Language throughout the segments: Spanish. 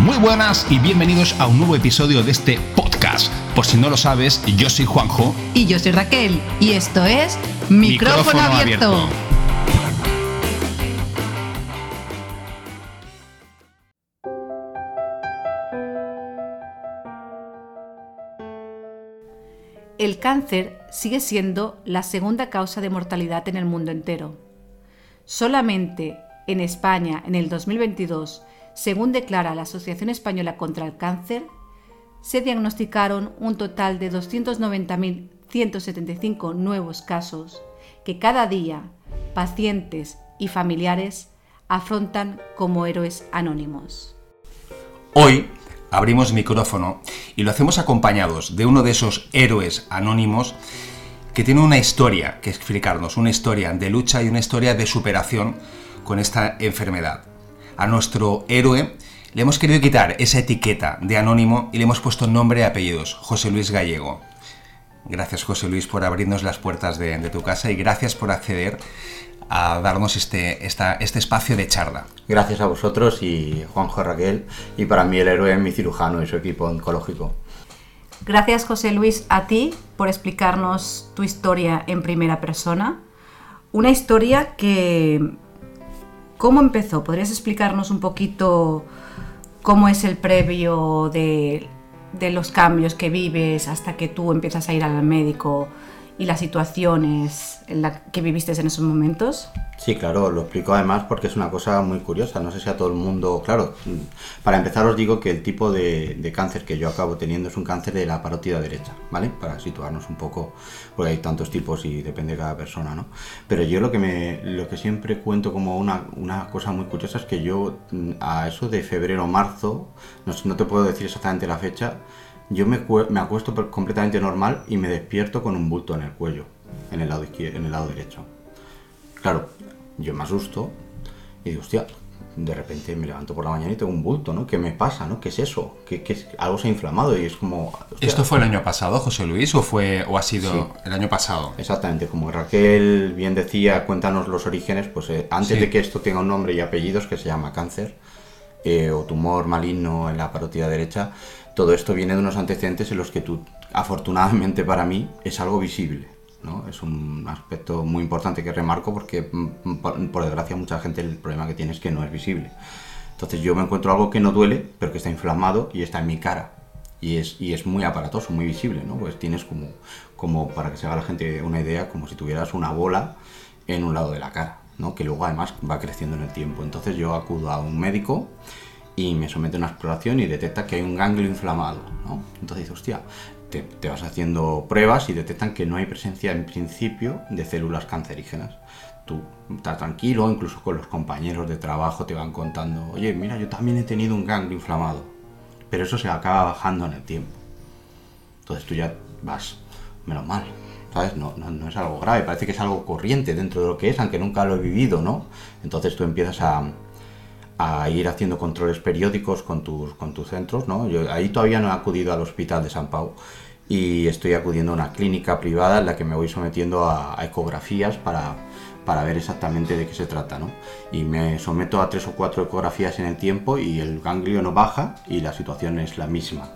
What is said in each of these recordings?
Muy buenas y bienvenidos a un nuevo episodio de este podcast. Por si no lo sabes, yo soy Juanjo. Y yo soy Raquel. Y esto es Micrófono, abierto. El cáncer sigue siendo la segunda causa de mortalidad en el mundo entero. Solamente en España, en el 2022, según declara la Asociación Española contra el Cáncer, se diagnosticaron un total de 290.175 nuevos casos que cada día pacientes y familiares afrontan como héroes anónimos. Hoy abrimos micrófono y lo hacemos acompañados de uno de esos héroes anónimos que tiene una historia que explicarnos, una historia de lucha y una historia de superación con esta enfermedad. A nuestro héroe le hemos querido quitar esa etiqueta de anónimo y le hemos puesto nombre y apellidos, José Luis Gallego. Gracias José Luis por abrirnos las puertas de, tu casa y gracias por acceder a darnos este, este espacio de charla. Gracias a vosotros y Juanjo Raquel y para mí el héroe es mi cirujano y su equipo oncológico. Gracias José Luis a ti por explicarnos tu historia en primera persona. Una historia que... ¿Cómo empezó? ¿Podrías explicarnos un poquito cómo es el previo de, de los cambios que vives hasta que tú empiezas a ir al médico? Y las situaciones en las que viviste en esos momentos? Sí, claro, lo explico además porque es una cosa muy curiosa. No sé si a todo el mundo. Claro, para empezar, os digo que el tipo de, cáncer que yo acabo teniendo es un cáncer de la parótida derecha, ¿vale? Para situarnos un poco, porque hay tantos tipos y depende de cada persona, ¿no? Pero yo lo que, me, lo que siempre cuento como una, una cosa muy curiosa es que yo, a eso de febrero o marzo, no, no te puedo decir exactamente la fecha, yo me, me acuesto completamente normal y me despierto con un bulto en el cuello, en el lado, en el lado derecho. Claro, yo me asusto y digo, hostia, de repente me levanto por la mañana y tengo un bulto, ¿no? ¿Qué me pasa, no? ¿Qué es eso? ¿Qué, es? Algo se ha inflamado y es como... ¿Esto fue el año pasado, José Luis, o, fue, o ha sido el año pasado? Exactamente, como Raquel bien decía, cuéntanos los orígenes, pues eh, antes de que esto tenga un nombre y apellidos, que se llama cáncer, eh, o tumor maligno en la parótida derecha, todo esto viene de unos antecedentes en los que tú, afortunadamente para mí, es algo visible. ¿no? Es un aspecto muy importante que remarco porque, mm, por, desgracia, mucha gente el problema que tiene es que no es visible. Entonces yo me encuentro algo que no duele, pero que está inflamado y está en mi cara. Y es, y es muy aparatoso, muy visible, ¿no? Pues tienes como, como, para que se haga la gente una idea, como si tuvieras una bola en un lado de la cara, ¿no? Que luego además va creciendo en el tiempo. Entonces yo acudo a un médico y me somete a una exploración y detecta que hay un ganglio inflamado, ¿no? Entonces dice, hostia, te, vas haciendo pruebas y detectan que no hay presencia en principio de células cancerígenas. Tú estás tranquilo, incluso con los compañeros de trabajo te van contando, oye, mira, yo también he tenido un ganglio inflamado, pero eso se acaba bajando en el tiempo. Entonces tú ya vas, menos mal, ¿sabes? No, no, no, es algo grave, parece que es algo corriente dentro de lo que es, aunque nunca lo he vivido, ¿no? Entonces tú empiezas a, a ir haciendo controles periódicos con tus, con tus centros. ¿no? Yo ahí todavía no he acudido al hospital de San Pau y estoy acudiendo a una clínica privada en la que me voy sometiendo a, ecografías para, para, ver exactamente de qué se trata. ¿no? Y me someto a tres o cuatro ecografías en el tiempo y el ganglio no baja y la situación es la misma.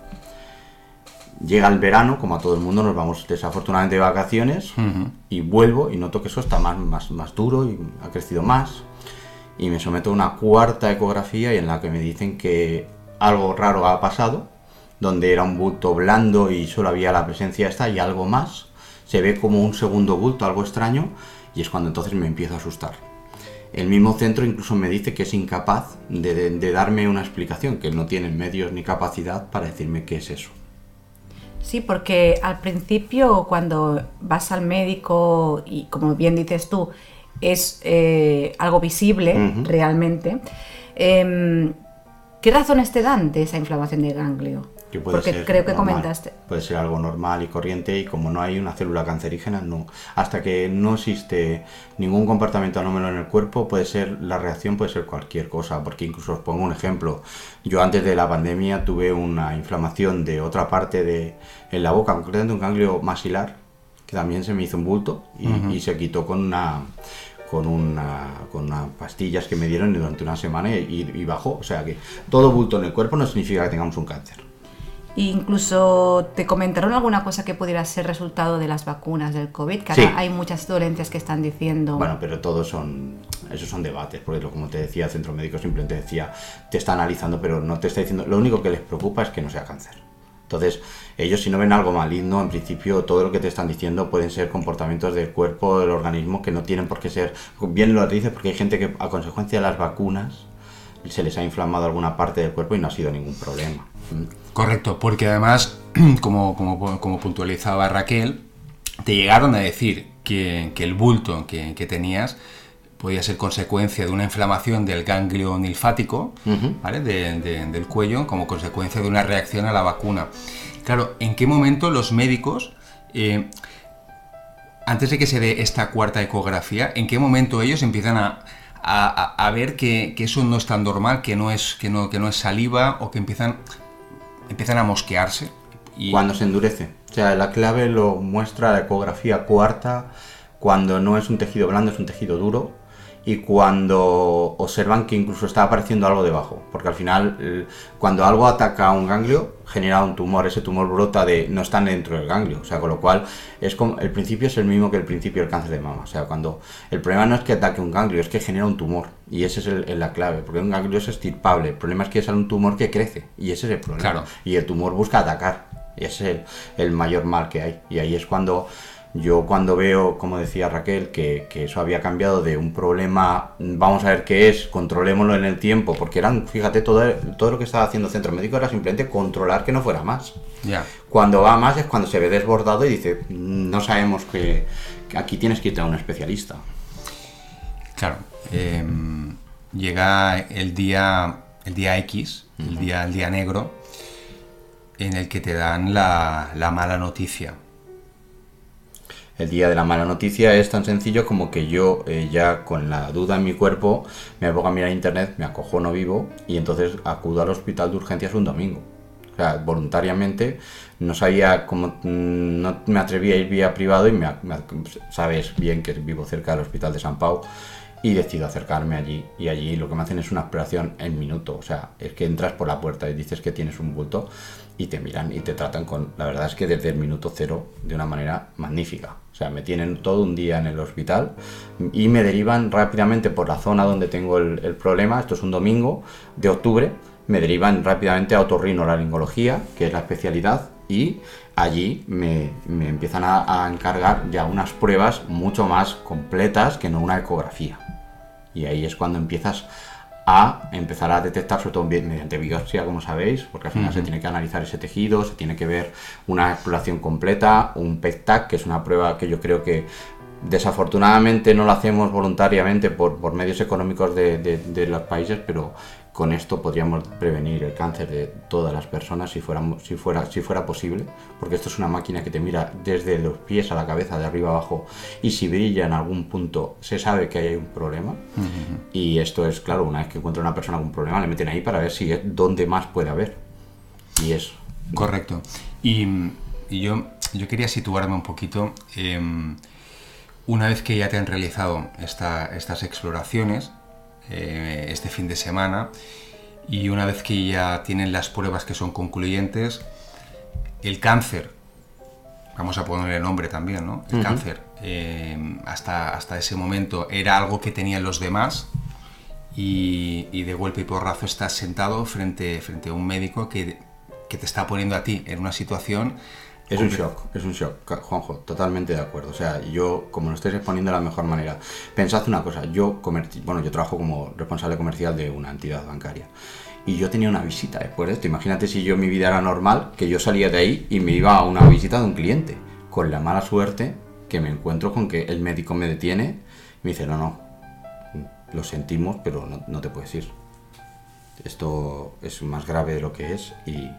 Llega el verano, como a todo el mundo, nos vamos desafortunadamente de vacaciones y vuelvo y noto que eso está más, más, más duro y ha crecido más y me someto a una cuarta ecografía y en la que me dicen que algo raro ha pasado, donde era un bulto blando y solo había la presencia esta y algo más. Se ve como un segundo bulto, algo extraño, y es cuando entonces me empiezo a asustar. El mismo centro incluso me dice que es incapaz de, darme una explicación, que no tienen medios ni capacidad para decirme qué es eso. Sí, porque al principio cuando vas al médico y como bien dices tú, es eh, algo visible realmente. Em, ¿Qué razones te dan de esa inflamación de ganglio? Porque creo que comentaste. Puede ser algo normal y corriente y como no hay una célula cancerígena, no. Hasta que no existe ningún comportamiento anómalo en el cuerpo, puede ser la reacción puede ser cualquier cosa. Porque incluso os pongo un ejemplo. Yo antes de la pandemia tuve una inflamación de otra parte de en la boca, concretamente un ganglio masilar, que también se me hizo un bulto y se quitó con una con, una, con unas pastillas que me dieron durante una semana y, y bajó. O sea que todo bulto en el cuerpo no significa que tengamos un cáncer. incluso te comentaron alguna cosa que pudiera ser resultado de las vacunas del COVID, que ahora Sí. hay muchas dolencias que están diciendo. Bueno, pero todos son, esos son debates, porque como te decía, el centro médico simplemente decía, te está analizando, pero no te está diciendo, lo único que les preocupa es que no sea cáncer. Entonces, ellos si no ven algo maligno, en principio todo lo que te están diciendo pueden ser comportamientos del cuerpo, del organismo, que no tienen por qué ser, bien lo dices, porque hay gente que a consecuencia de las vacunas se les ha inflamado alguna parte del cuerpo y no ha sido ningún problema. Correcto, porque además, como, como, como puntualizaba Raquel, te llegaron a decir que, el bulto que tenías podía ser consecuencia de una inflamación del ganglio linfático, ¿vale? de- de- del cuello, como consecuencia de una reacción a la vacuna. Claro, ¿en qué momento los médicos, eh, antes de que se dé esta cuarta ecografía, en qué momento ellos empiezan a, a- a- a ver que, que eso no es tan normal, que no es, que no, que no es saliva o que empiezan, empiezan a mosquearse? Y, Cuando se endurece. O sea, la clave lo muestra la ecografía cuarta, cuando no es un tejido blando, es un tejido duro, y cuando observan que incluso está apareciendo algo debajo. Porque al final, el- cuando algo ataca a un ganglio, genera un tumor. Ese tumor brota de. no está dentro del ganglio. O sea, con lo cual, es como, el principio es el mismo que el principio del cáncer de mama. O sea, cuando. El problema no es que ataque un ganglio, es que genera un tumor. Y esa es el- la clave. Porque un ganglio es estirpable. El problema es que sale un tumor que crece. Y ese es el problema. Claro. Y el tumor busca atacar. Y ese es el, el mayor mal que hay. Y ahí es cuando yo cuando veo, como decía Raquel, que, que eso había cambiado de un problema, vamos a ver qué es, controlémoslo en el tiempo, porque eran, fíjate, todo, todo lo que estaba haciendo el centro médico era simplemente controlar que no fuera más. ya. Cuando va más es cuando se ve desbordado y dice, "Mm, no sabemos que, que aquí tienes que irte a un especialista. Claro, em, llega el día, el día X, el, día, el día negro, en el que te dan la, la mala noticia. El día de la mala noticia. Es tan sencillo como que yo eh, ya con la duda en mi cuerpo me pongo a mirar internet, me acojono vivo y entonces acudo al hospital de urgencias un domingo. O sea, voluntariamente no sabía cómo, mm, no me atrevía a ir vía privado y me, me- sabes bien que vivo cerca del hospital de San Pau y decido acercarme allí. Y allí lo que me hacen es una exploración en minuto, o sea, es que entras por la puerta y dices que tienes un bulto y te miran y te tratan con, la verdad es que desde el minuto cero de una manera magnífica, o sea, me tienen todo un día en el hospital y me derivan rápidamente por la zona donde tengo el, el problema, esto es un domingo de octubre, me derivan rápidamente a otorrinolaringología, que es la especialidad, y allí me, me empiezan a, encargar ya unas pruebas mucho más completas que no una ecografía. Y ahí es cuando empiezas a empezar a detectar, sobre todo mediante biopsia, como sabéis, porque al final se tiene que analizar ese tejido, se tiene que ver una exploración completa, un PET-TAC, que es una prueba que yo creo que desafortunadamente no lo hacemos voluntariamente por, por medios económicos de, de- de los países, pero con esto podríamos prevenir el cáncer de todas las personas si, fuera, si fuera posible, porque esto es una máquina que te mira desde los pies a la cabeza, de arriba abajo, y si brilla en algún punto se sabe que hay un problema. Y esto es, claro, una vez que encuentra una persona con un problema, le meten ahí para ver si es dónde más puede haber. Y eso. Correcto. Y, y yo, yo quería situarme un poquito. em, una vez que ya te han realizado esta- estas exploraciones, eh, este fin de semana, y una vez que ya tienen las pruebas que son concluyentes, el cáncer, vamos a ponerle nombre también, ¿no? El cáncer, eh, hasta, hasta ese momento era algo que tenían los demás, y, y de golpe y porrazo estás sentado frente, frente a un médico que, que te está poniendo a ti en una situación... Es un shock, es un shock, Juanjo, totalmente de acuerdo. O sea, yo, como lo estáis exponiendo de la mejor manera, pensad una cosa, yo, bueno, yo trabajo como responsable comercial de una entidad bancaria y yo tenía una visita después de esto. Imagínate si yo mi vida era normal, que yo salía de ahí y me iba a una visita de un cliente, con la mala suerte que me encuentro con que el médico me detiene y me dice, no, no, lo sentimos, pero no, no te puedes ir. Esto es más grave de lo que es y,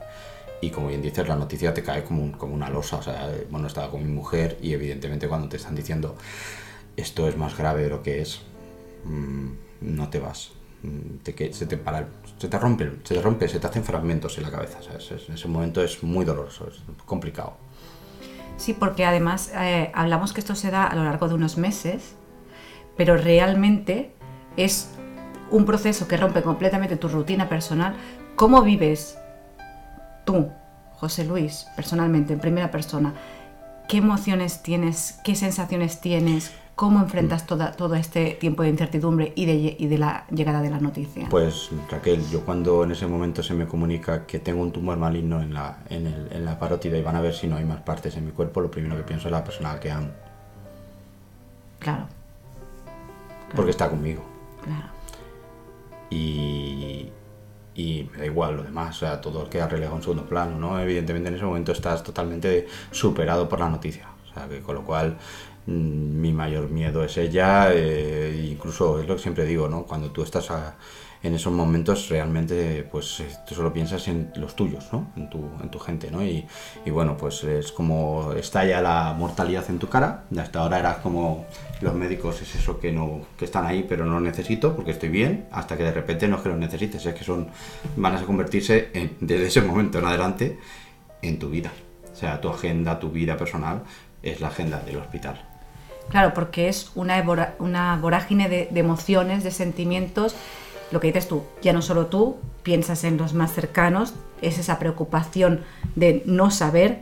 y como bien dices, la noticia te cae como, como una losa. O sea, eh, bueno, estaba con mi mujer y evidentemente cuando te están diciendo esto es más grave de lo que es, mm, no te vas. Mm, se te para, se te rompe, se te rompe, se te hacen fragmentos en la cabeza. ¿sabes? Es- en ese momento es muy doloroso, es complicado. Sí, porque además eh, hablamos que esto se da a lo largo de unos meses, pero realmente es un proceso que rompe completamente tu rutina personal. ¿Cómo vives tú, José Luis, personalmente, en primera persona? ¿Qué emociones tienes? ¿Qué sensaciones tienes? ¿Cómo enfrentas mm. toda, todo este tiempo de incertidumbre y de, y de, la llegada de la noticia? Pues Raquel, yo cuando en ese momento se me comunica que tengo un tumor maligno en la, en, el, en la parótida y van a ver si no hay más partes en mi cuerpo, lo primero que pienso es la persona que amo. Claro. Porque está conmigo. Claro. Y, y me da igual lo demás, o sea, todo queda relegado en segundo plano, ¿no? Evidentemente en ese momento estás totalmente superado por la noticia, o sea, que con lo cual Mm, mi mayor miedo es ella, eh, incluso es lo que siempre digo, ¿no? Cuando tú estás en esos momentos realmente pues eh, tú solo piensas en los tuyos, ¿no? En tu, en tu gente, ¿no? Y, y, bueno, pues es como estalla la mortalidad en tu cara, hasta ahora era como los médicos es eso que no que están ahí pero no lo necesito porque estoy bien, hasta que de repente no es que los necesites, es que son van a convertirse desde ese momento en adelante en tu vida. O sea, tu agenda, tu vida personal es la agenda del hospital. Claro, porque es una, una vorágine de, emociones, de sentimientos. Lo que dices tú, ya no solo tú, piensas en los más cercanos, es esa preocupación de no saber.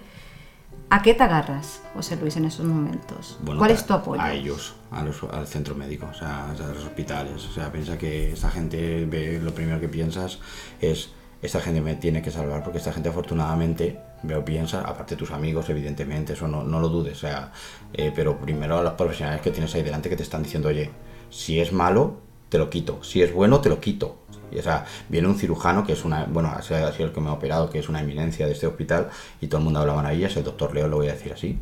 ¿A qué te agarras, José Luis, en esos momentos? ¿Cuál es tu apoyo? A ellos, al centro médico, o sea, a los hospitales. O sea, piensa que esta gente, ve, lo primero que piensas es esta gente me tiene que salvar porque esta gente afortunadamente veo piensa, aparte de tus amigos evidentemente, eso no, no lo dudes, o sea, eh, pero primero a los profesionales que tienes ahí delante que te están diciendo, oye, si es malo, te lo quito, si es bueno, te lo quito. Y, o sea, viene un cirujano que es una, bueno, ha sido el que me ha operado, que es una eminencia de este hospital, y todo el mundo habla maravillas, el doctor Leo lo voy a decir así,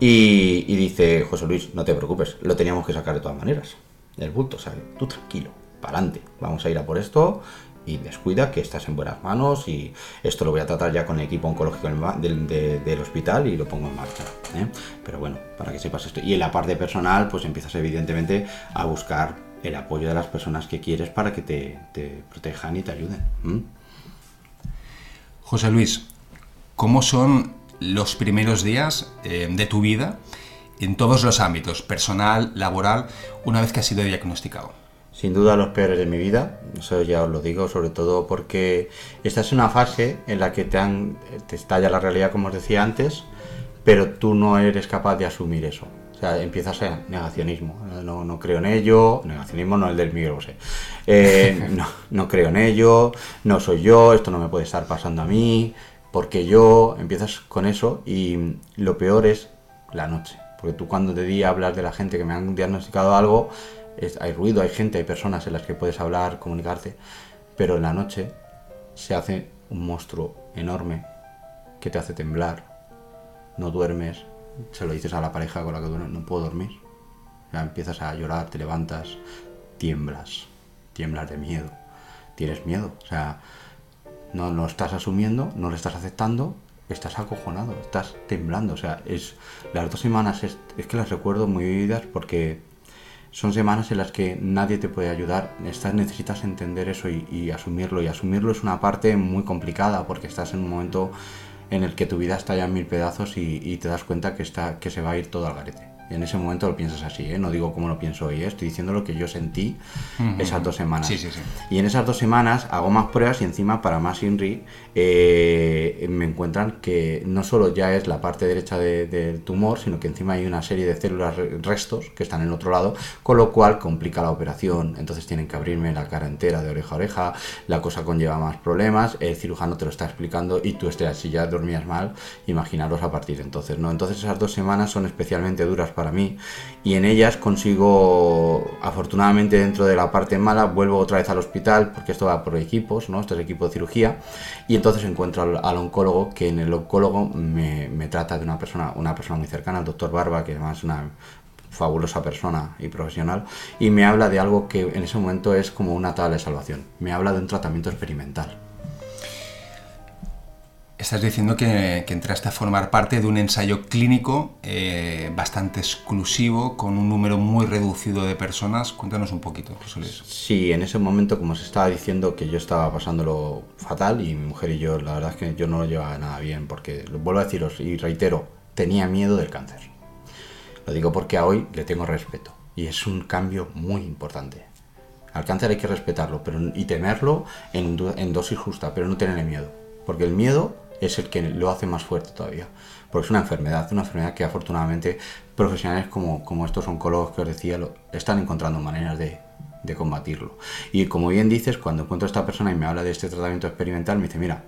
y, dice, José Luis, no te preocupes, lo teníamos que sacar de todas maneras, el bulto, ¿sabes? Tú tranquilo, para adelante, vamos a ir a por esto, y descuida que estás en buenas manos y esto lo voy a tratar ya con el equipo oncológico del, hospital y lo pongo en marcha. ¿eh? Pero bueno, para que sepas esto. Y en la parte personal, pues empiezas evidentemente a buscar el apoyo de las personas que quieres para que te, protejan y te ayuden. José Luis, ¿cómo son los primeros días eh, de tu vida en todos los ámbitos, personal, laboral, una vez que has sido diagnosticado? sin duda los peores de mi vida, eso ya os lo digo, sobre todo porque esta es una fase en la que te, han, te estalla la realidad, como os decía antes, pero tú no eres capaz de asumir eso. Sea, empiezas a negacionismo. No, no creo en ello, negacionismo no el del micro, eh, no, no creo en ello, no soy yo, esto no me puede estar pasando a mí, porque yo empiezas con eso y lo peor es la noche. Porque tú cuando de día hablas de la gente que me han diagnosticado algo, hay ruido, hay gente, hay personas en las que puedes hablar, comunicarte, pero en la noche se hace un monstruo enorme que te hace temblar, no duermes, se lo dices a la pareja con la que duermes, no puedo dormir, ya empiezas a llorar, te levantas, tiemblas, tiemblas de miedo, tienes miedo, o sea, no lo estás asumiendo, no lo estás aceptando, estás acojonado, estás temblando, o sea, es las dos semanas es, es que las recuerdo muy vividas porque son semanas en las que nadie te puede ayudar. Estás, necesitas entender eso y, asumirlo. Y asumirlo es una parte muy complicada porque estás en un momento en el que tu vida está ya en mil pedazos y, y te das cuenta que, está, que se va a ir todo al garete en ese momento lo piensas así, ¿eh? no digo cómo lo pienso hoy, ¿eh? estoy diciendo lo que yo sentí esas dos semanas. Y en esas dos semanas hago más pruebas y encima para más INRI eh, me encuentran que no solo ya es la parte derecha del tumor, sino que encima hay una serie de células restos que están en el otro lado, con lo cual complica la operación, entonces tienen que abrirme la cara entera de oreja a oreja, la cosa conlleva más problemas, el cirujano te lo está explicando y tú estás, si ya dormías mal, imaginaros a partir de entonces, ¿no? Entonces esas dos semanas son especialmente duras para mí y en ellas consigo, afortunadamente dentro de la parte mala, vuelvo otra vez al hospital porque esto va por equipos, ¿no? Esto es equipo de cirugía y entonces encuentro al, oncólogo que en el oncólogo me, trata de una persona, una persona muy cercana, el doctor Barba, que además es una fabulosa persona y profesional, y me habla de algo que en ese momento es como una tabla de salvación. Me habla de un tratamiento experimental. Estás diciendo que, entraste a formar parte de un ensayo clínico eh, bastante exclusivo, con un número muy reducido de personas. Cuéntanos un poquito, José Luis. Sí, en ese momento, como se estaba diciendo, que yo estaba pasándolo fatal y mi mujer y yo, la verdad es que yo no lo llevaba nada bien, porque, vuelvo a deciros y reitero, tenía miedo del cáncer. Lo digo porque a hoy le tengo respeto. Y es un cambio muy importante. Al cáncer hay que respetarlo pero, y temerlo en, en dosis justa, pero no tenerle miedo. Porque el miedo es el que lo hace más fuerte todavía. Porque es una enfermedad, una enfermedad que afortunadamente profesionales como, como estos oncólogos que os decía lo, están encontrando maneras de, de combatirlo. Y como bien dices, cuando encuentro a esta persona y me habla de este tratamiento experimental, me dice, mira,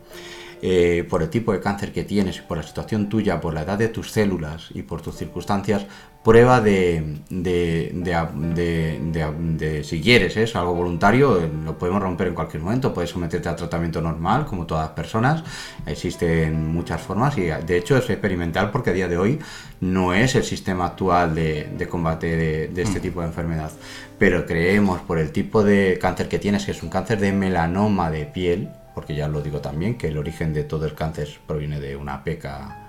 eh, por el tipo de cáncer que tienes, por la situación tuya, por la edad de tus células y por tus circunstancias, prueba de, de, de, si quieres, ¿eh? es algo voluntario, eh, lo podemos romper en cualquier momento, puedes someterte a tratamiento normal, como todas las personas, existen muchas formas y de hecho es experimental porque a día de hoy no es el sistema actual de, combate de, este mm. tipo de enfermedad, pero creemos por el tipo de cáncer que tienes, que es un cáncer de melanoma de piel, porque ya lo digo también, que el origen de todo el cáncer proviene de una peca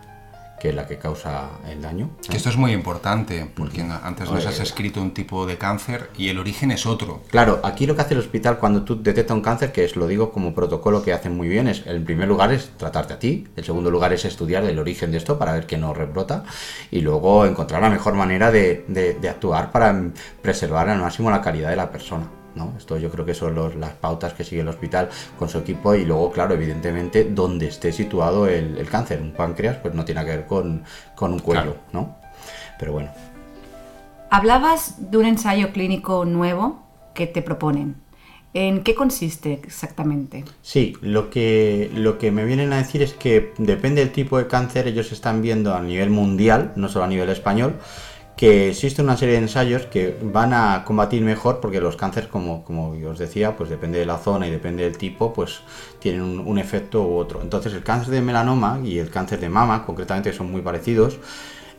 que es la que causa el daño. esto es muy importante, porque antes nos has escrito un tipo de cáncer y el origen es otro. Claro, aquí lo que hace el hospital cuando tú detectas un cáncer, que es lo digo como protocolo que hacen muy bien, es en primer lugar es tratarte a ti, el segundo lugar es estudiar el origen de esto para ver que no rebrota y luego encontrar la mejor manera de, de actuar para preservar al máximo la calidad de la persona. Esto yo creo que son las pautas que sigue el hospital con su equipo y luego, claro, evidentemente, donde esté situado el, cáncer. Un páncreas, pues no tiene que ver con, un cuello, ¿no? Pero bueno. Hablabas de un ensayo clínico nuevo que te proponen. ¿En qué consiste exactamente? Sí, lo que, lo que me vienen a decir es que depende del tipo de cáncer, ellos están viendo a nivel mundial, no solo a nivel español, que existe una serie de ensayos que van a combatir mejor porque los cánceres, como, como os decía, pues depende de la zona y depende del tipo, pues tienen un, efecto u otro. Entonces el cáncer de melanoma y el cáncer de mama, concretamente, son muy parecidos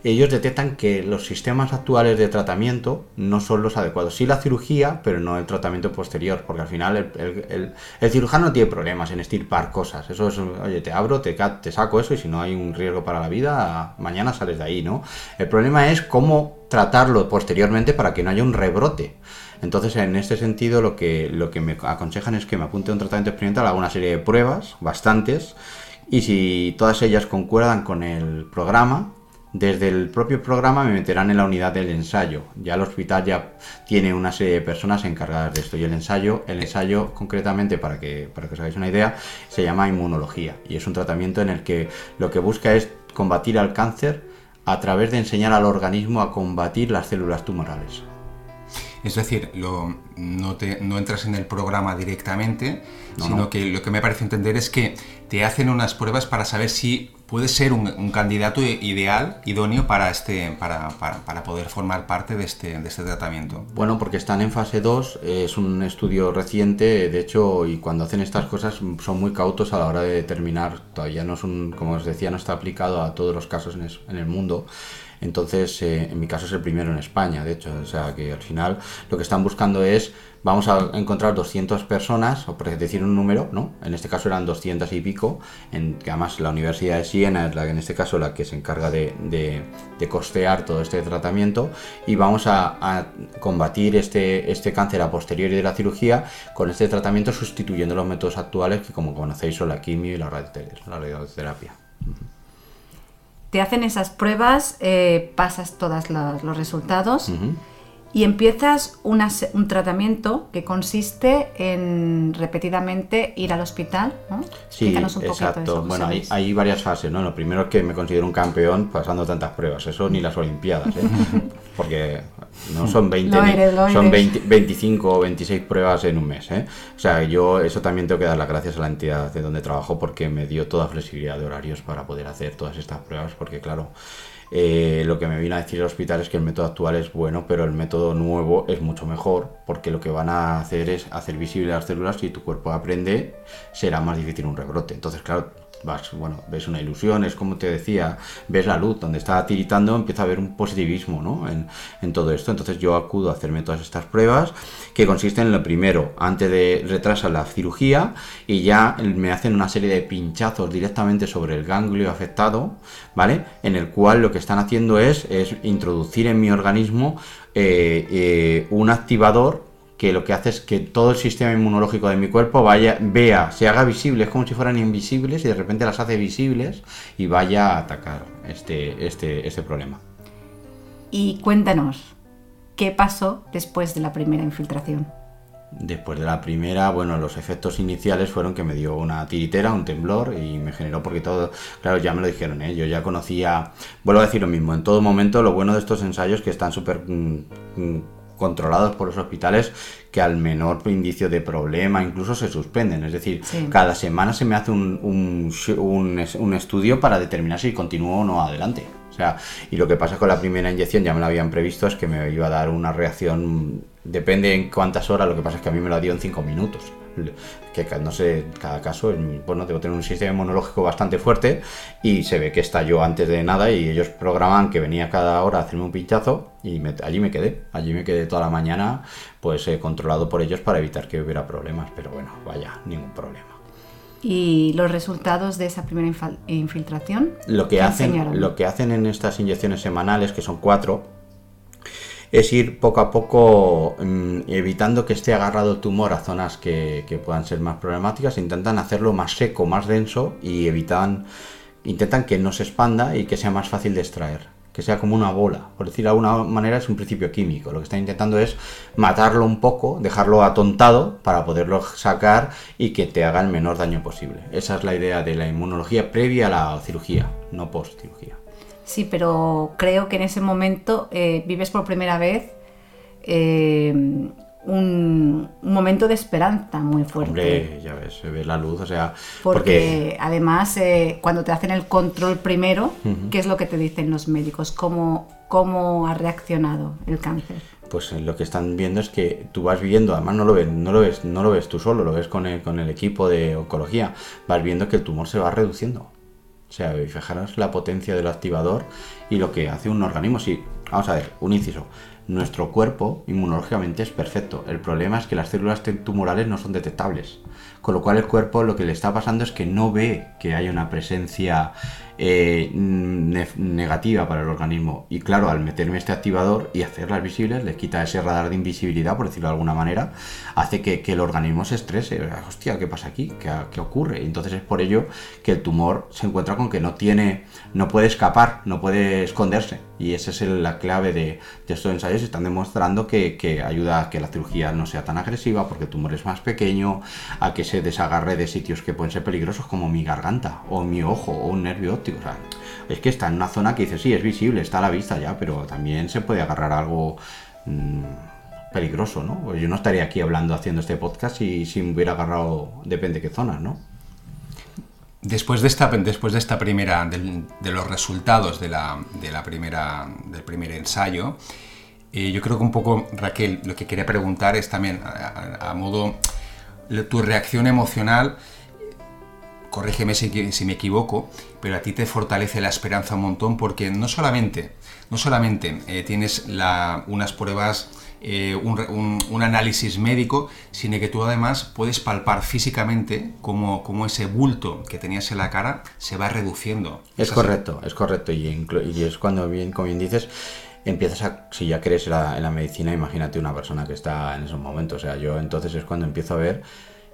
ellos detectan que los sistemas actuales de tratamiento no son los adecuados. Sí la cirugía, pero no el tratamiento posterior, porque al final el, cirujano no tiene problemas en estirpar cosas. Eso es, oye, te abro, te, te saco eso y si no hay un riesgo para la vida, mañana sales de ahí, ¿no? El problema es cómo tratarlo posteriormente para que no haya un rebrote. Entonces, en este sentido, lo que, lo que me aconsejan es que me apunte a un tratamiento experimental, hago una serie de pruebas, bastantes, y si todas ellas concuerdan con el programa, desde el propio programa me meterán en la unidad del ensayo. Ya el hospital ya tiene una serie de personas encargadas de esto. Y el ensayo, el ensayo concretamente, para que, para que os hagáis una idea, se llama inmunología. Y es un tratamiento en el que lo que busca es combatir al cáncer a través de enseñar al organismo a combatir las células tumorales. Es decir, no, te, no entras en el programa directamente, sino que lo que me parece entender es que te hacen unas pruebas para saber si puede ser un, candidato ideal, idóneo para, este, para, para, poder formar parte de este, de este tratamiento. Bueno, porque están en fase 2, es un estudio reciente, de hecho, y cuando hacen estas cosas son muy cautos a la hora de determinar, todavía no es un, como os decía, no está aplicado a todos los casos en, en el mundo. Entonces, eh, en mi caso es el primero en España, de hecho. O sea, que al final lo que están buscando es, vamos a encontrar 200 personas, o por decir un número, ¿no? En este caso eran 200 y pico, en, que además la Universidad de Siena es la que en este caso la que se encarga de, costear todo este tratamiento, y vamos a, combatir este, este cáncer a posteriori de la cirugía con este tratamiento sustituyendo los métodos actuales que como conocéis son la quimio y la radioterapia te hacen esas pruebas, eh, pasas todos los, resultados y empiezas un tratamiento que consiste en repetidamente ir al hospital. ¿no? Sí, exacto. bueno, hay, varias fases. ¿no? Lo primero es que me considero un campeón pasando tantas pruebas. Eso ni las Olimpiadas. ¿eh? Porque no son 20, son 25 o 26 pruebas en un mes. ¿eh? O sea, yo eso también tengo que dar las gracias a la entidad de donde trabajo porque me dio toda flexibilidad de horarios para poder hacer todas estas pruebas. Porque, claro. Eh, lo que me vino a decir el hospital es que el método actual es bueno, pero el método nuevo es mucho mejor, porque lo que van a hacer es hacer visible las células y tu cuerpo aprende, será más difícil un rebrote. Entonces, claro, vas, bueno, ves una ilusión, es como te decía, ves la luz, donde está tiritando, empieza a haber un positivismo ¿no? en, en, todo esto. Entonces yo acudo a hacerme todas estas pruebas, que consisten en lo primero, antes de retrasar la cirugía, y ya me hacen una serie de pinchazos directamente sobre el ganglio afectado, ¿vale? En el cual lo que están haciendo es, es introducir en mi organismo eh, eh, un activador que lo que hace es que todo el sistema inmunológico de mi cuerpo vaya, vea, se haga visible, es como si fueran invisibles y de repente las hace visibles y vaya a atacar este, este, este problema. Y cuéntanos, ¿qué pasó después de la primera infiltración? Después de la primera, bueno, los efectos iniciales fueron que me dio una tiritera, un temblor y me generó porque todo, claro, ya me lo dijeron, ¿eh? yo ya conocía, vuelvo a decir lo mismo, en todo momento lo bueno de estos ensayos que están súper mm, mm, controlados por los hospitales que al menor indicio de problema incluso se suspenden. Es decir, cada semana se me hace un, un, un, estudio para determinar si continúo o no adelante. O sea, y lo que pasa con la primera inyección, ya me lo habían previsto, es que me iba a dar una reacción, depende en cuántas horas, lo que pasa es que a mí me lo dio en 5 minutos que no sé, cada caso, bueno, debo tener un sistema inmunológico bastante fuerte y se ve que estalló antes de nada y ellos programan que venía cada hora a hacerme un pinchazo y allí me quedé, allí me quedé toda la mañana pues eh, controlado por ellos para evitar que hubiera problemas, pero bueno, vaya, ningún problema. ¿Y los resultados de esa primera infiltración? Lo que, hacen, lo que hacen en estas inyecciones semanales, que son cuatro, es ir poco a poco mm, evitando que esté agarrado el tumor a zonas que, puedan ser más problemáticas, intentan hacerlo más seco, más denso y evitan, intentan que no se expanda y que sea más fácil de extraer que sea como una bola. Por decir de alguna manera, es un principio químico. Lo que están intentando es matarlo un poco, dejarlo atontado para poderlo sacar y que te haga el menor daño posible. Esa es la idea de la inmunología previa a la cirugía, no post cirugía. Sí, pero creo que en ese momento eh, vives por primera vez eh, un, momento de esperanza muy fuerte. Hombre, ya ves, se ve la luz, o sea... Porque, además, eh, cuando te hacen el control primero, ¿qué es lo que te dicen los médicos? ¿Cómo, cómo ha reaccionado el cáncer? Pues lo que están viendo es que tú vas viendo, además no lo ves, no lo ves, no lo ves tú solo, lo ves con el, con el equipo de oncología, vas viendo que el tumor se va reduciendo. O sea, fijaros la potencia del activador y lo que hace un organismo. Sí, vamos a ver, un inciso. Nuestro cuerpo inmunológicamente es perfecto. El problema es que las células tumorales no son detectables. Con lo cual el cuerpo lo que le está pasando es que no ve que hay una presencia eh, negativa para el organismo. Y claro, al meterme este activador y hacerlas visibles, le quita ese radar de invisibilidad, por decirlo de alguna manera, hace que, el organismo se estrese. Hostia, ¿qué pasa aquí? ¿Qué, ocurre? entonces es por ello que el tumor se encuentra con que no tiene, no puede escapar, no puede esconderse. Y esa es la clave de, estos ensayos. Están demostrando que, que ayuda a que la cirugía no sea tan agresiva porque el tumor es más pequeño, a que se desagarre de sitios que pueden ser peligrosos como mi garganta o mi ojo o un nervio óptico es que está en una zona que dice, sí, es visible, está a la vista ya, pero también se puede agarrar algo mm, peligroso, ¿no? Pues yo no estaría aquí hablando, haciendo este podcast si, si me hubiera agarrado, depende de qué zona, ¿no? Después de esta, después de esta primera, de los resultados de la, primera, del primer ensayo, eh, yo creo que un poco, Raquel, lo que quería preguntar es también a, a modo tu reacción emocional corrígeme si, me equivoco, pero a ti te fortalece la esperanza un montón porque no solamente, no solamente eh, tienes unas pruebas, eh, un, análisis médico, sino que tú además puedes palpar físicamente cómo, ese bulto que tenías en la cara se va reduciendo. Es, correcto, es correcto. Y, es cuando, bien, como bien dices, empiezas a, si ya crees en la, en la medicina, imagínate una persona que está en esos momentos. O sea, yo entonces es cuando empiezo a ver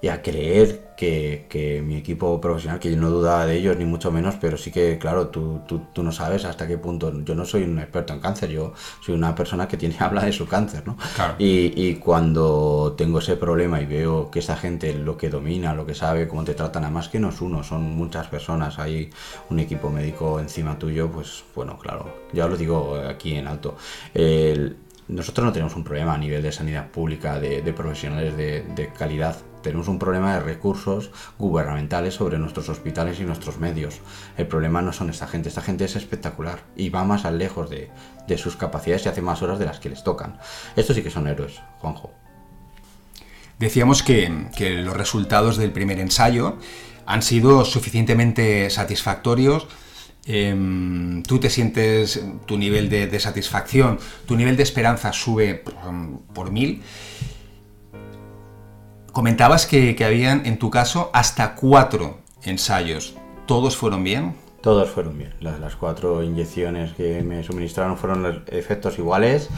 y a creer que, mi equipo profesional, que yo no dudaba de ellos ni mucho menos, pero sí que, claro, tú, tú, no sabes hasta qué punto. Yo no soy un experto en cáncer, yo soy una persona que tiene habla de su cáncer, ¿no? Y, cuando tengo ese problema y veo que esa gente lo que domina, lo que sabe, cómo te tratan, además que no es uno, son muchas personas, hay un equipo médico encima tuyo, pues bueno, claro, ya lo digo aquí en alto. Nosotros no tenemos un problema a nivel de sanidad pública, de, profesionales de calidad tenemos un problema de recursos gubernamentales sobre nuestros hospitales y nuestros medios. El problema no son esta gente, esta gente es espectacular y va más al lejos de, sus capacidades y hace más horas de las que les tocan. Estos sí que son héroes, Juanjo. Decíamos que, los resultados del primer ensayo han sido suficientemente satisfactorios em, tú te sientes, tu nivel de, satisfacción, tu nivel de esperanza sube por mil Comentabas que, habían, en tu caso, hasta cuatro ensayos. ¿Todos fueron bien? Todos fueron bien. Las, cuatro inyecciones que me suministraron fueron efectos iguales.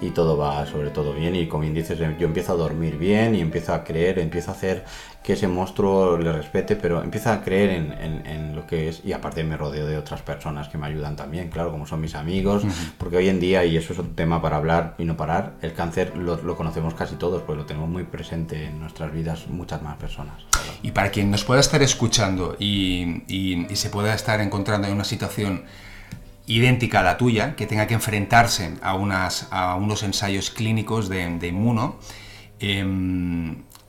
Y todo va sobre todo bien y como dices yo empiezo a dormir bien y empiezo a creer, empiezo a hacer que ese monstruo le respete, pero empiezo a creer en, lo que es y aparte me rodeo de otras personas que me ayudan también, claro, como son mis amigos, porque hoy en día, y eso es un tema para hablar y no parar, el cáncer lo, conocemos casi todos, pues lo tenemos muy presente en nuestras vidas muchas más personas. Y para quien nos pueda estar escuchando y, y se pueda estar encontrando en una situación idéntica a la tuya, que tenga que enfrentarse a, unas, a unos ensayos clínicos de, de inmuno, eh,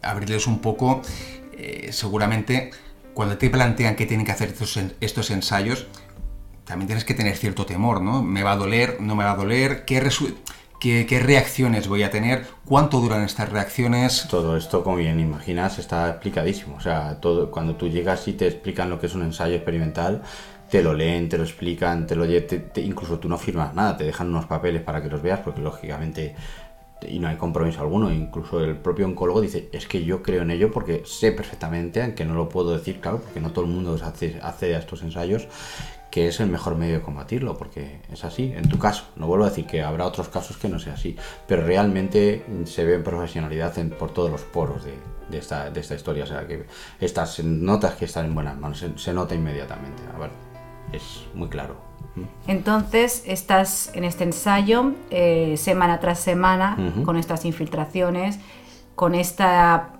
abrirles un poco, eh, seguramente cuando te plantean que tienen que hacer estos, estos, ensayos, también tienes que tener cierto temor, ¿no? ¿Me va a doler? ¿No me va a doler? ¿Qué, qué, qué reacciones voy a tener? ¿Cuánto duran estas reacciones? Todo esto, como bien imaginas, está explicadísimo. O sea, todo, cuando tú llegas y te explican lo que es un ensayo experimental, te lo leen, te lo explican, te lo incluso tú no firmas nada, te dejan unos papeles para que los veas, porque lógicamente y no hay compromiso alguno, incluso el propio oncólogo dice, es que yo creo en ello porque sé perfectamente, aunque no lo puedo decir, claro, porque no todo el mundo hace, hace estos ensayos, que es el mejor medio de combatirlo, porque es así, en tu caso, no vuelvo a decir que habrá otros casos que no sea así, pero realmente se ve profesionalidad por todos los poros de, esta, historia, o sea que estas notas que están en buenas manos, se nota inmediatamente. A ver, es muy claro. Entonces, estás en este ensayo eh, semana tras semana con estas infiltraciones, con esta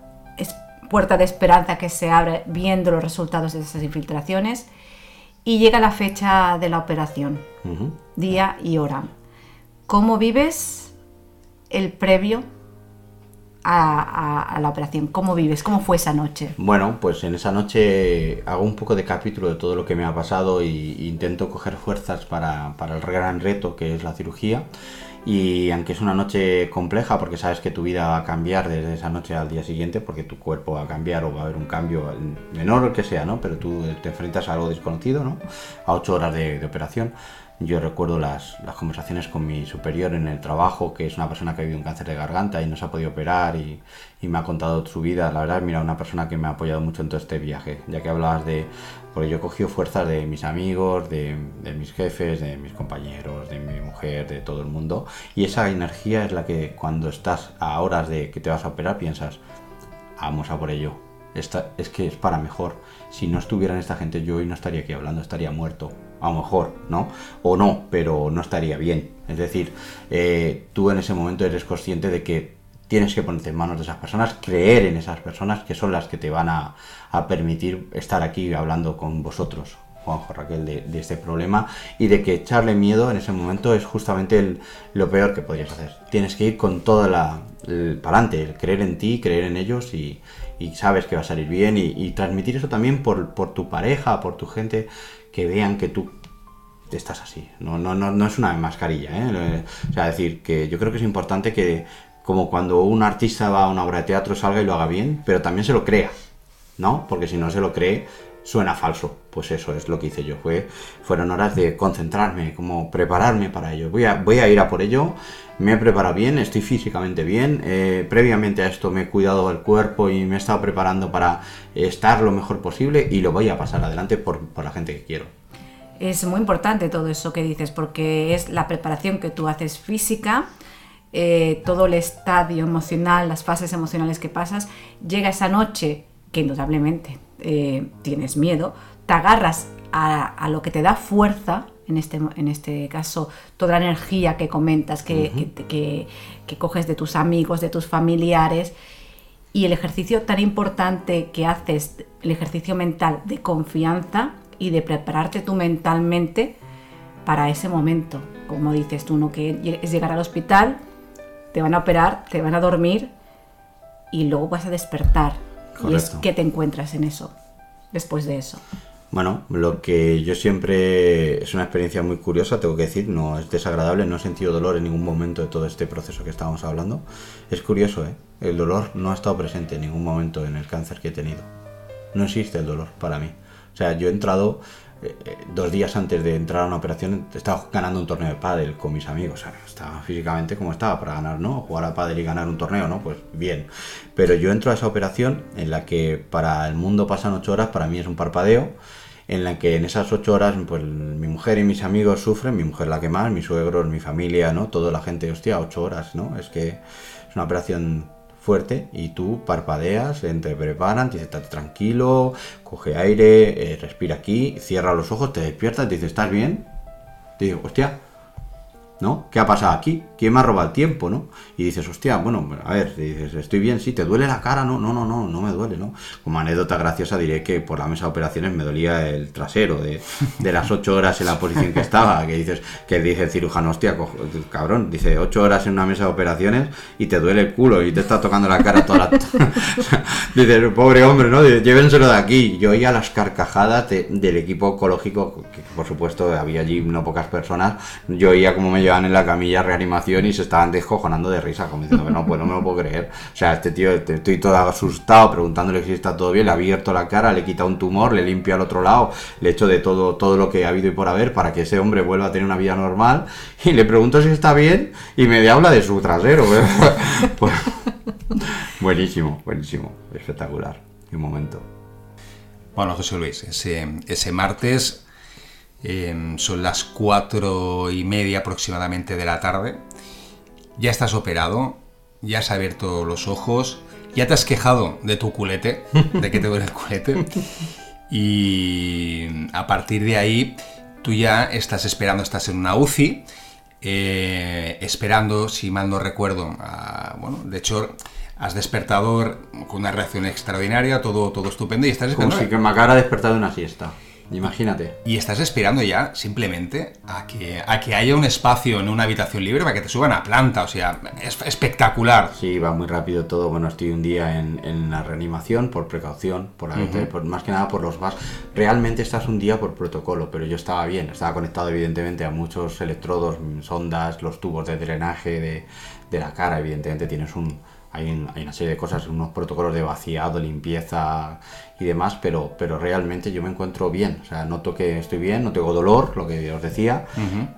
puerta de esperanza que se abre viendo los resultados de esas infiltraciones y llega la fecha de la operación, día y hora. ¿Cómo vives el previo a, la operación? ¿Cómo vives? ¿Cómo fue esa noche? Bueno, pues en esa noche hago un poco de capítulo de todo lo que me ha pasado e intento coger fuerzas para, para el gran reto que es la cirugía. Y aunque es una noche compleja, porque sabes que tu vida va a cambiar desde esa noche al día siguiente, porque tu cuerpo va a cambiar o va a haber un cambio menor o que sea, ¿no? Pero tú te enfrentas a algo desconocido, ¿no? A ocho horas de, de operación. Yo recuerdo las, conversaciones con mi superior en el trabajo, que es una persona que ha vivido un cáncer de garganta y no se ha podido operar y, me ha contado su vida. La verdad, mira, una persona que me ha apoyado mucho en todo este viaje, ya que hablabas de... Porque yo he cogido fuerzas de mis amigos, de, mis jefes, de mis compañeros, de mi mujer, de todo el mundo. Y esa energía es la que cuando estás a horas de que te vas a operar piensas, vamos a por ello. Esta, es que es para mejor. Si no estuvieran esta gente, yo hoy no estaría aquí hablando, estaría muerto a lo mejor, ¿no? O no, pero no estaría bien. Es decir, eh, tú en ese momento eres consciente de que tienes que ponerte en manos de esas personas, creer en esas personas que son las que te van a, permitir estar aquí hablando con vosotros, Juanjo Raquel, de, este problema y de que echarle miedo en ese momento es justamente lo peor que podrías hacer. Tienes que ir con toda la. para adelante, creer en ti, creer en ellos y, sabes que va a salir bien y, transmitir eso también por, por tu pareja, por tu gente que vean que tú estás así. No, no, no, no es una mascarilla, ¿eh? O sea, decir que yo creo que es importante que, como cuando un artista va a una obra de teatro, salga y lo haga bien, pero también se lo crea, ¿no? Porque si no se lo cree, suena falso. Pues eso es lo que hice yo. Fue, fueron horas de concentrarme, como prepararme para ello. Voy a, voy a ir a por ello. Me he preparado bien, estoy físicamente bien. Eh, previamente a esto me he cuidado del cuerpo y me he estado preparando para estar lo mejor posible y lo voy a pasar adelante por, por la gente que quiero. Es muy importante todo eso que dices porque es la preparación que tú haces física. Eh, todo el estadio emocional, las fases emocionales que pasas, llega esa noche que indudablemente eh, tienes miedo, te agarras a, lo que te da fuerza, en este, en este caso toda la energía que comentas, que, que, coges de tus amigos, de tus familiares, y el ejercicio tan importante que haces, el ejercicio mental de confianza y de prepararte tú mentalmente para ese momento. Como dices tú, ¿no? que es llegar al hospital, te van a operar, te van a dormir y luego vas a despertar y es que te encuentras en eso, después de eso. Bueno, lo que yo siempre es una experiencia muy curiosa, tengo que decir, no es desagradable, no he sentido dolor en ningún momento de todo este proceso que estábamos hablando. Es curioso, ¿eh? El dolor no ha estado presente en ningún momento en el cáncer que he tenido. No existe el dolor para mí. O sea, yo he entrado eh, eh, dos días antes de entrar a una operación, estaba ganando un torneo de pádel con mis amigos. O sea, estaba físicamente como estaba para ganar, ¿no? Jugar a pádel y ganar un torneo, ¿no? Pues bien. Pero yo entro a esa operación en la que para el mundo pasan ocho horas, para mí es un parpadeo. En la que en esas ocho horas, pues mi mujer y mis amigos sufren, mi mujer la que más, mis suegros, mi familia, ¿no? Toda la gente, hostia, ocho horas, ¿no? Es que es una operación fuerte y tú parpadeas, te preparan, te estate tranquilo, coge aire, eh, respira aquí, cierra los ojos, te despiertas, te dices, ¿estás bien? Te digo, hostia, ¿no? ¿Qué ha pasado aquí? ¿Quién me ha robado el tiempo, no? Y dices, hostia, bueno, a ver, dices, estoy bien, sí, ¿te duele la cara? No, no, no, no, no me duele, ¿no? Como anécdota graciosa diré que por la mesa de operaciones me dolía el trasero de, las ocho horas en la posición que estaba, que dices, que dice el cirujano, hostia, cabrón, dice, ocho horas en una mesa de operaciones y te duele el culo y te está tocando la cara toda la... dices, pobre hombre, ¿no? llévenselo de aquí. Yo oía las carcajadas del equipo oncológico, que por supuesto había allí no pocas personas, yo oía como me en la camilla reanimación y se estaban descojonando de risa, como diciendo, no, pues no me lo puedo creer. O sea, este tío, estoy todo asustado preguntándole si está todo bien, le ha abierto la cara, le he quitado un tumor, le limpio al otro lado, le he hecho de todo, todo lo que ha habido y por haber para que ese hombre vuelva a tener una vida normal y le pregunto si está bien y me habla de su trasero. Pues, buenísimo, buenísimo, espectacular. Un momento. Bueno, José Luis, ese, ese martes Em, son las cuatro y media aproximadamente de la tarde. Ya estás operado, ya has abierto los ojos, ya te has quejado de tu culete, de que te duele el culete. Y a partir de ahí, tú ya estás esperando, estás en una UCI, eh, esperando, si mal no recuerdo, bueno, de hecho, has despertado con una reacción extraordinaria, todo, todo estupendo y estás esperando. Como si que me acabara despertado de una siesta. Imagínate. Y estás esperando ya simplemente a que, a que haya un espacio en una habitación libre para que te suban a planta. O sea, es espectacular. Sí, va muy rápido todo. Bueno, estoy un día en, la reanimación por precaución, por, la, por, más que nada por los VAS. Realmente estás un día por protocolo, pero yo estaba bien. Estaba conectado evidentemente a muchos electrodos, sondas, los tubos de drenaje de, de la cara. Evidentemente tienes un hay, una serie de cosas, unos protocolos de vaciado, limpieza y demás, pero, pero realmente yo me encuentro bien. O sea, noto que estoy bien, no tengo dolor, lo que os decía,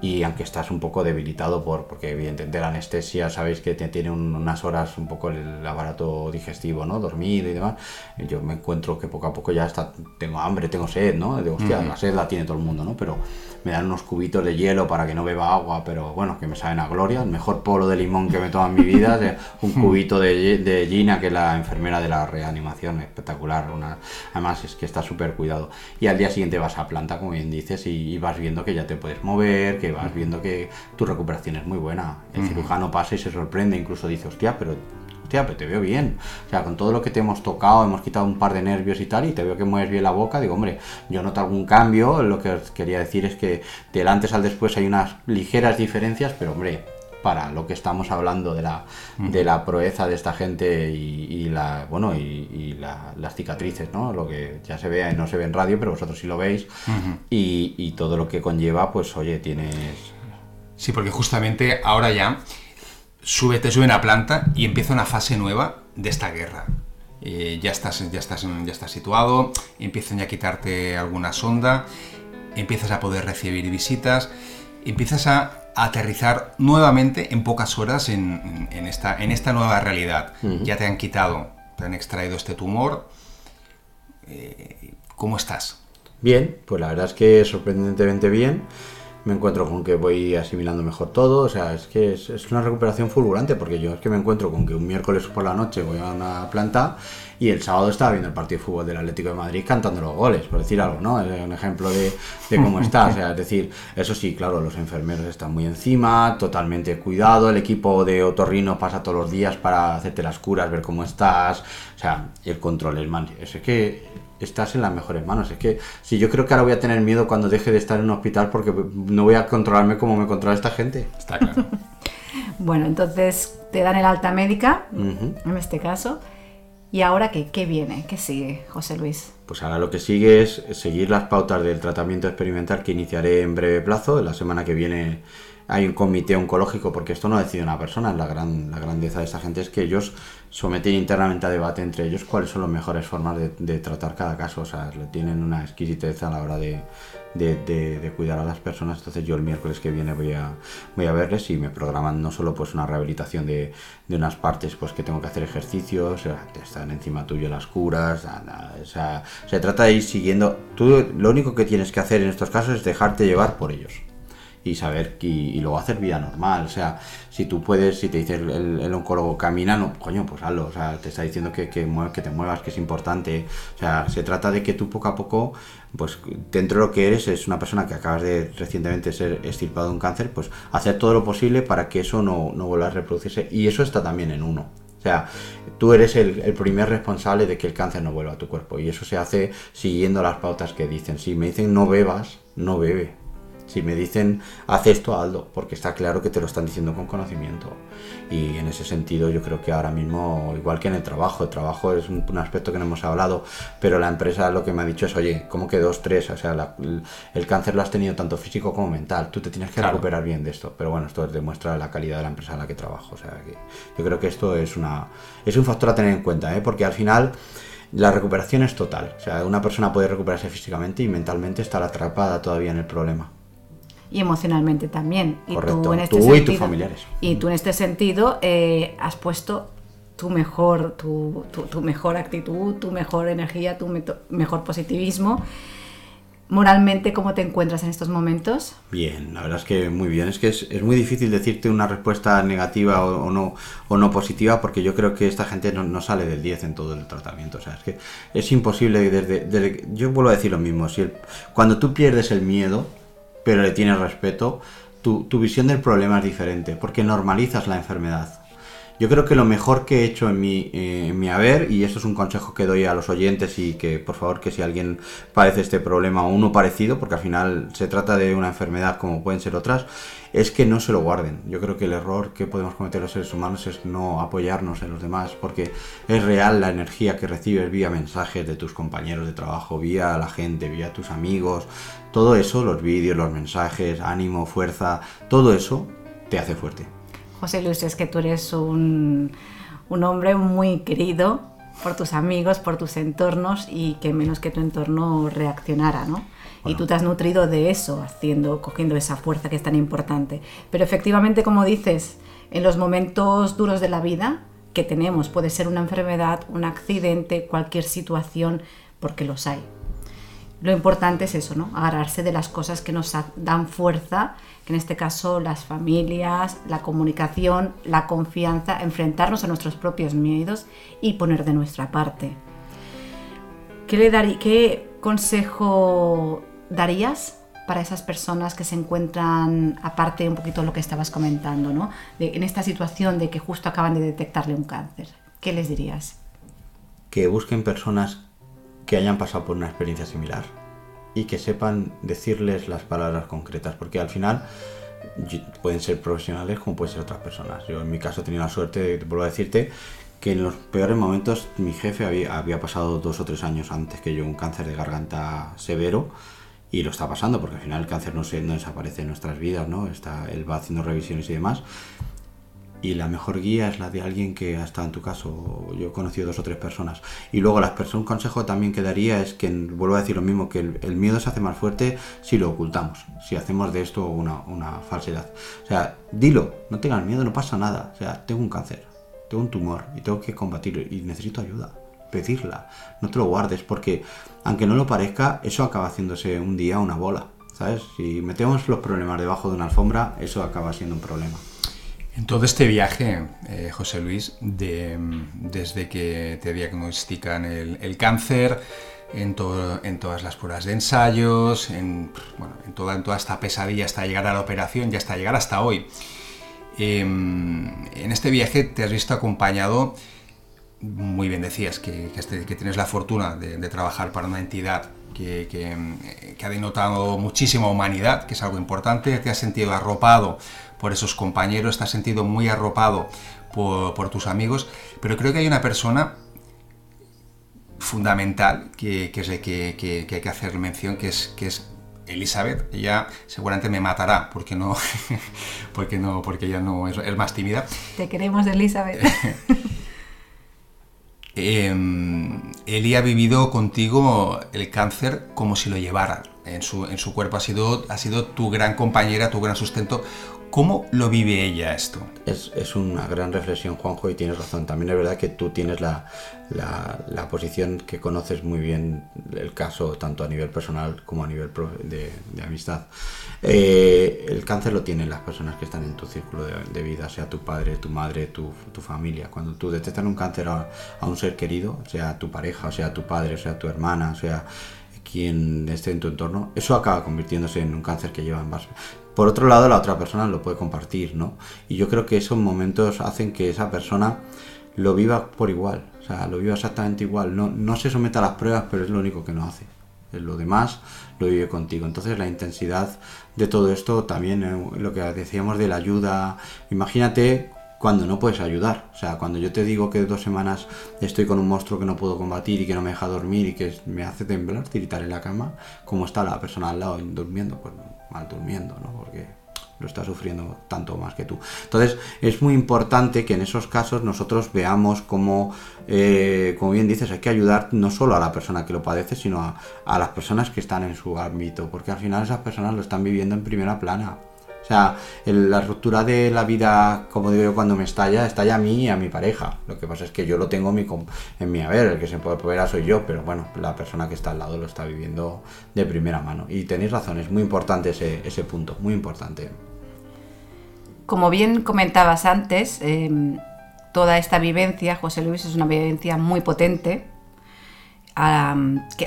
y aunque estás un poco debilitado por, porque evidentemente la anestesia, sabéis que tiene unas horas un poco el aparato digestivo, ¿no? Dormido y demás. Yo me encuentro que poco a poco ya está, tengo hambre, tengo sed, ¿no? Digo, hostia, la sed la tiene todo el mundo, ¿no? Pero me dan unos cubitos de hielo para que no beba agua, pero bueno, que me saben a gloria. El mejor polo de limón que me tomo en mi vida, un cubito de, de Gina, que es la enfermera de la reanimación, espectacular. Una, además es que está súper cuidado. Y al día siguiente vas a planta, como bien dices, y, vas viendo que ya te puedes mover, que vas viendo que tu recuperación es muy buena. El cirujano pasa y se sorprende, incluso dice, hostia, pero pero te veo bien. O sea, con todo lo que te hemos tocado, hemos quitado un par de nervios y tal, y te veo que mueves bien la boca. Digo, hombre, yo noto algún cambio. Lo que os quería decir es que del antes al después hay unas ligeras diferencias, pero hombre, para lo que estamos hablando de la, de la proeza de esta gente y, la bueno y, las cicatrices, ¿no? Lo que ya se ve no se ve en radio, pero vosotros sí lo veis. y, y todo lo que conlleva, pues oye, tienes. Sí, porque justamente ahora ya sube, te suben a planta y empieza una fase nueva de esta guerra. Eh, ya, estás, ya, estás, ya estás situado, empiezan ya a quitarte alguna sonda, empiezas a poder recibir visitas, empiezas a, aterrizar nuevamente en pocas horas en, esta, en esta nueva realidad. Ya te han quitado, te han extraído este tumor. Eh, ¿Cómo estás? Bien, pues la verdad es que sorprendentemente bien me encuentro con que voy asimilando mejor todo, o sea, es que es, una recuperación fulgurante, porque yo es que me encuentro con que un miércoles por la noche voy a una planta y el sábado estaba viendo el partido de fútbol del Atlético de Madrid cantando los goles, por decir algo, ¿no? Es un ejemplo de, cómo está, o sea, es decir, eso sí, claro, los enfermeros están muy encima, totalmente cuidado, el equipo de otorrino pasa todos los días para hacerte las curas, ver cómo estás, o sea, el control es mal, es que estás en las mejores manos. Es que si yo creo que ahora voy a tener miedo cuando deje de estar en un hospital porque no voy a controlarme como me controla esta gente. Está claro. bueno, entonces te dan el alta médica, en este caso. ¿Y ahora qué? ¿Qué viene? ¿Qué sigue, José Luis? Pues ahora lo que sigue es seguir las pautas del tratamiento experimental que iniciaré en breve plazo. La semana que viene hay un comité oncológico, porque esto no decide una persona. La, gran, la grandeza de esta gente es que ellos someten internamente a debate entre ellos cuáles son las mejores formas de, tratar cada caso. O sea, tienen una exquisitez a la hora de, de, cuidar a las personas. Entonces yo el miércoles que viene voy a, voy a verles y me programan no solo pues una rehabilitación de, unas partes pues que tengo que hacer ejercicios, están encima tuyo las curas, o sea, Se trata de ir siguiendo. Tú lo único que tienes que hacer en estos casos es dejarte llevar por ellos y saber y, y, luego hacer vida normal. O sea, si tú puedes, si te dice el, oncólogo camina, no, coño, pues hazlo. O sea, te está diciendo que, que, que, te muevas, que es importante. O sea, se trata de que tú poco a poco, pues dentro de lo que eres, es una persona que acabas de recientemente ser extirpado de un cáncer, pues hacer todo lo posible para que eso no, no vuelva a reproducirse. Y eso está también en uno. O sea, tú eres el, el, primer responsable de que el cáncer no vuelva a tu cuerpo. Y eso se hace siguiendo las pautas que dicen. Si me dicen no bebas, no bebe. Si me dicen, haz esto, hazlo, porque está claro que te lo están diciendo con conocimiento. Y en ese sentido yo creo que ahora mismo, igual que en el trabajo, el trabajo es un, un aspecto que no hemos hablado, pero la empresa lo que me ha dicho es, oye, ¿cómo que dos, tres? O sea, la, el, cáncer lo has tenido tanto físico como mental, tú te tienes que claro. recuperar bien de esto. Pero bueno, esto demuestra la calidad de la empresa en la que trabajo. O sea, que yo creo que esto es, una, es un factor a tener en cuenta, ¿eh? porque al final la recuperación es total. O sea, una persona puede recuperarse físicamente y mentalmente estar atrapada todavía en el problema y emocionalmente también. Y Correcto. tú en este tú sentido, y tus familiares. Y tú en este sentido eh, has puesto tu mejor, tu, tu, tu, mejor actitud, tu mejor energía, tu mejor positivismo. Moralmente, ¿cómo te encuentras en estos momentos? Bien, la verdad es que muy bien. Es que es, es muy difícil decirte una respuesta negativa o, o, no, o no positiva porque yo creo que esta gente no, no, sale del 10 en todo el tratamiento. O sea, es que es imposible desde... desde yo vuelvo a decir lo mismo. Si el, cuando tú pierdes el miedo, pero le tienes respeto, tu, tu, visión del problema es diferente, porque normalizas la enfermedad. Yo creo que lo mejor que he hecho en mi, eh, en mi haber, y esto es un consejo que doy a los oyentes y que por favor que si alguien padece este problema o uno parecido, porque al final se trata de una enfermedad como pueden ser otras, es que no se lo guarden. Yo creo que el error que podemos cometer los seres humanos es no apoyarnos en los demás, porque es real la energía que recibes vía mensajes de tus compañeros de trabajo, vía la gente, vía tus amigos, todo eso, los vídeos, los mensajes, ánimo, fuerza, todo eso te hace fuerte. José Luis, es que tú eres un, un hombre muy querido por tus amigos, por tus entornos y que menos que tu entorno reaccionara, ¿no? Bueno. Y tú te has nutrido de eso, haciendo, cogiendo esa fuerza que es tan importante. Pero efectivamente, como dices, en los momentos duros de la vida que tenemos, puede ser una enfermedad, un accidente, cualquier situación, porque los hay. Lo importante es eso, ¿no? Agarrarse de las cosas que nos dan fuerza, que en este caso las familias, la comunicación, la confianza, enfrentarnos a nuestros propios miedos y poner de nuestra parte. ¿Qué, le darí, qué consejo darías para esas personas que se encuentran, aparte un poquito de lo que estabas comentando, ¿no? De, en esta situación de que justo acaban de detectarle un cáncer? ¿Qué les dirías? Que busquen personas que hayan pasado por una experiencia similar y que sepan decirles las palabras concretas, porque al final pueden ser profesionales como pueden ser otras personas. Yo en mi caso he tenido la suerte, vuelvo a decirte, que en los peores momentos mi jefe había, había pasado dos o tres años antes que yo un cáncer de garganta severo y lo está pasando porque al final el cáncer no, se, no desaparece en nuestras vidas, ¿no? Está, él va haciendo revisiones y demás y la mejor guía es la de alguien que ha estado en tu caso. Yo he conocido dos o tres personas. Y luego las personas, un consejo también que daría es que, vuelvo a decir lo mismo, que el, miedo se hace más fuerte si lo ocultamos, si hacemos de esto una, una, falsedad. O sea, dilo, no tengas miedo, no pasa nada. O sea, tengo un cáncer, tengo un tumor y tengo que combatirlo y necesito ayuda. Pedirla, no te lo guardes porque aunque no lo parezca, eso acaba haciéndose un día una bola. ¿Sabes? Si metemos los problemas debajo de una alfombra, eso acaba siendo un problema. En todo este viaje, eh, José Luis, de, desde que te diagnostican el, cáncer, en, to, en, todas las pruebas de ensayos, en, bueno, en, toda, esta pesadilla hasta llegar a la operación y hasta llegar hasta hoy. Eh, en este viaje te has visto acompañado, muy bien decías, que, este, tienes la fortuna de, trabajar para una entidad que, que ha denotado muchísima humanidad, que es algo importante, te has sentido arropado por esos compañeros, te has sentido muy arropado por, por tus amigos, pero creo que hay una persona fundamental que, que, que, que, que hay que hacer mención, que es, que es Elizabeth. Ella seguramente me matará porque no, porque no, porque ella no es, es más tímida. Te queremos, Elizabeth. eh, Eli ha vivido contigo el cáncer como si lo llevara en su, en su cuerpo. Ha sido, ha sido tu gran compañera, tu gran sustento. ¿Cómo lo vive ella esto? Es, es, una gran reflexión, Juanjo, y tienes razón. También es verdad que tú tienes la, la, posición que conoces muy bien el caso, tanto a nivel personal como a nivel de, de amistad. Eh, el cáncer lo tienen las personas que están en tu círculo de, vida, sea tu padre, tu madre, tu, tu familia. Cuando tú detectas un cáncer a, a, un ser querido, sea tu pareja, sea tu padre, sea tu hermana, sea quien esté en tu entorno, eso acaba convirtiéndose en un cáncer que lleva en base por otro lado la otra persona lo puede compartir, ¿no? Y yo creo que esos momentos hacen que esa persona lo viva por igual, o sea, lo viva exactamente igual, no, no se someta a las pruebas, pero es lo único que no hace. Lo demás lo vive contigo. Entonces la intensidad de todo esto también, eh, lo que decíamos de la ayuda, imagínate cuando no puedes ayudar. O sea, cuando yo te digo que dos semanas estoy con un monstruo que no puedo combatir y que no me deja dormir y que me hace temblar, tiritar en la cama, ¿cómo está la persona al lado durmiendo? Pues mal durmiendo, ¿no? Porque lo está sufriendo tanto más que tú. Entonces es muy importante que en esos casos nosotros veamos cómo, eh, como bien dices, hay que ayudar no solo a la persona que lo padece, sino a, a, las personas que están en su ámbito, porque al final esas personas lo están viviendo en primera plana. La ruptura de la vida, como digo yo, cuando me estalla, estalla a mí y a mi pareja. Lo que pasa es que yo lo tengo en mi, haber, el que se proveer soy yo, pero bueno, la persona que está al lado lo está viviendo de primera mano. Y tenéis razón, es muy importante ese, punto, muy importante. Como bien comentabas antes, eh, toda esta vivencia, José Luis, es una vivencia muy potente, a,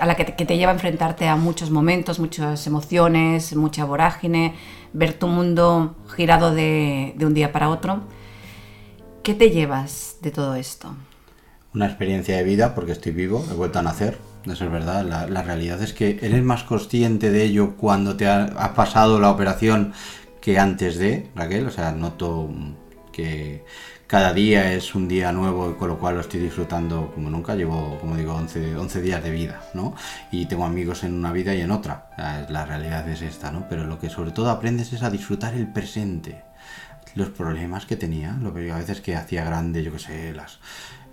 a, la que te, que te, lleva a enfrentarte a muchos momentos, muchas emociones, mucha vorágine, ver tu mundo girado de, un día para otro. ¿Qué te llevas de todo esto? Una experiencia de vida, porque estoy vivo, he vuelto a nacer, eso es verdad. La, realidad es que eres más consciente de ello cuando te ha, ha pasado la operación que antes de, Raquel. O sea, noto que cada día es un día nuevo y con lo cual lo estoy disfrutando como nunca. Llevo, como digo, 11, 11 días de vida, ¿no? Y tengo amigos en una vida y en otra. La realidad es esta, ¿no? Pero lo que sobre todo aprendes es a disfrutar el presente. Los problemas que tenía, lo que a veces que hacía grande, yo que sé, las,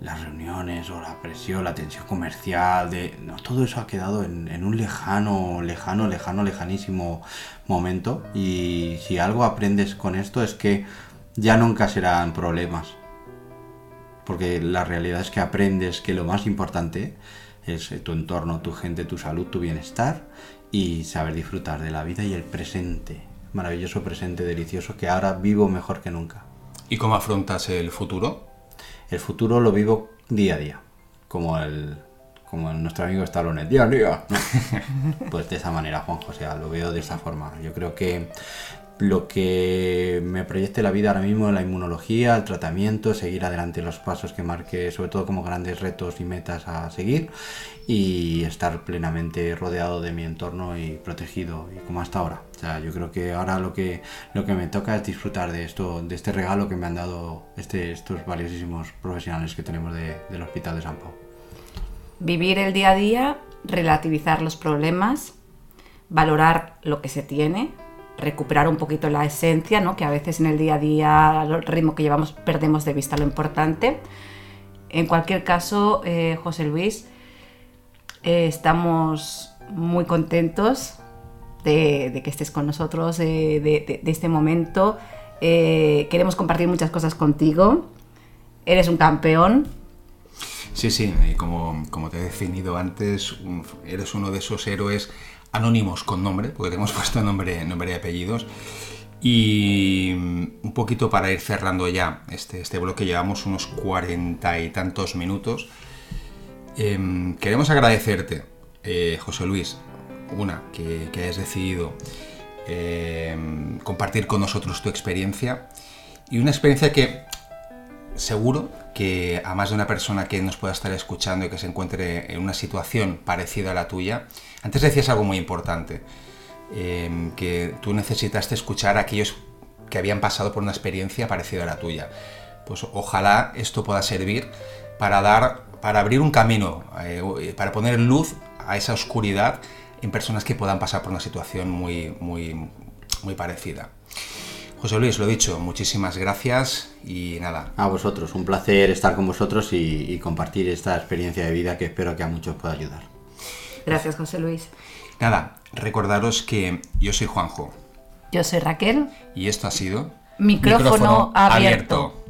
las reuniones o la presión, la tensión comercial, de, no, todo eso ha quedado en, en un lejano, lejano, lejano, lejanísimo momento. Y si algo aprendes con esto es que ya nunca serán problemas. Porque la realidad es que aprendes que lo más importante es tu entorno, tu gente, tu salud, tu bienestar y saber disfrutar de la vida y el presente. Maravilloso presente, delicioso, que ahora vivo mejor que nunca. ¿Y cómo afrontas el futuro? El futuro lo vivo día a día, como el, como nuestro amigo Stallone, día a día. pues de esa manera, Juan José, lo veo de esa forma. Yo creo que lo que me proyecte la vida ahora mismo, la inmunología, el tratamiento, seguir adelante los pasos que marque, sobre todo como grandes retos y metas a seguir y estar plenamente rodeado de mi entorno y protegido como hasta ahora. O sea, yo creo que ahora lo que lo que me toca es disfrutar de esto, de este regalo que me han dado este, estos valiosísimos profesionales que tenemos de, del Hospital de San Pau. Vivir el día a día, relativizar los problemas, valorar lo que se tiene, recuperar un poquito la esencia, ¿no? que a veces en el día a día, al ritmo que llevamos, perdemos de vista lo importante. En cualquier caso, eh, José Luis, eh, estamos muy contentos de, que estés con nosotros, de, este momento. Eh, queremos compartir muchas cosas contigo. Eres un campeón. Sí, sí, como, como te he definido antes, eres uno de esos héroes anónimos con nombre, porque te hemos puesto nombre, nombre y apellidos. Y un poquito para ir cerrando ya este, este bloque, llevamos unos cuarenta y tantos minutos. Eh, queremos agradecerte, eh, José Luis, una, que, que hayas decidido eh, compartir con nosotros tu experiencia y una experiencia que seguro que a más de una persona que nos pueda estar escuchando y que se encuentre en una situación parecida a la tuya, antes decías algo muy importante, eh, que tú necesitaste escuchar a aquellos que habían pasado por una experiencia parecida a la tuya. Pues ojalá esto pueda servir para dar, para abrir un camino, eh, para poner luz a esa oscuridad en personas que puedan pasar por una situación muy, muy, muy parecida. José Luis, lo dicho, muchísimas gracias y nada. A vosotros, un placer estar con vosotros y, y, compartir esta experiencia de vida que espero que a muchos pueda ayudar. Gracias, José Luis. Nada, recordaros que yo soy Juanjo. Yo soy Raquel. Y esto ha sido Micrófono abierto.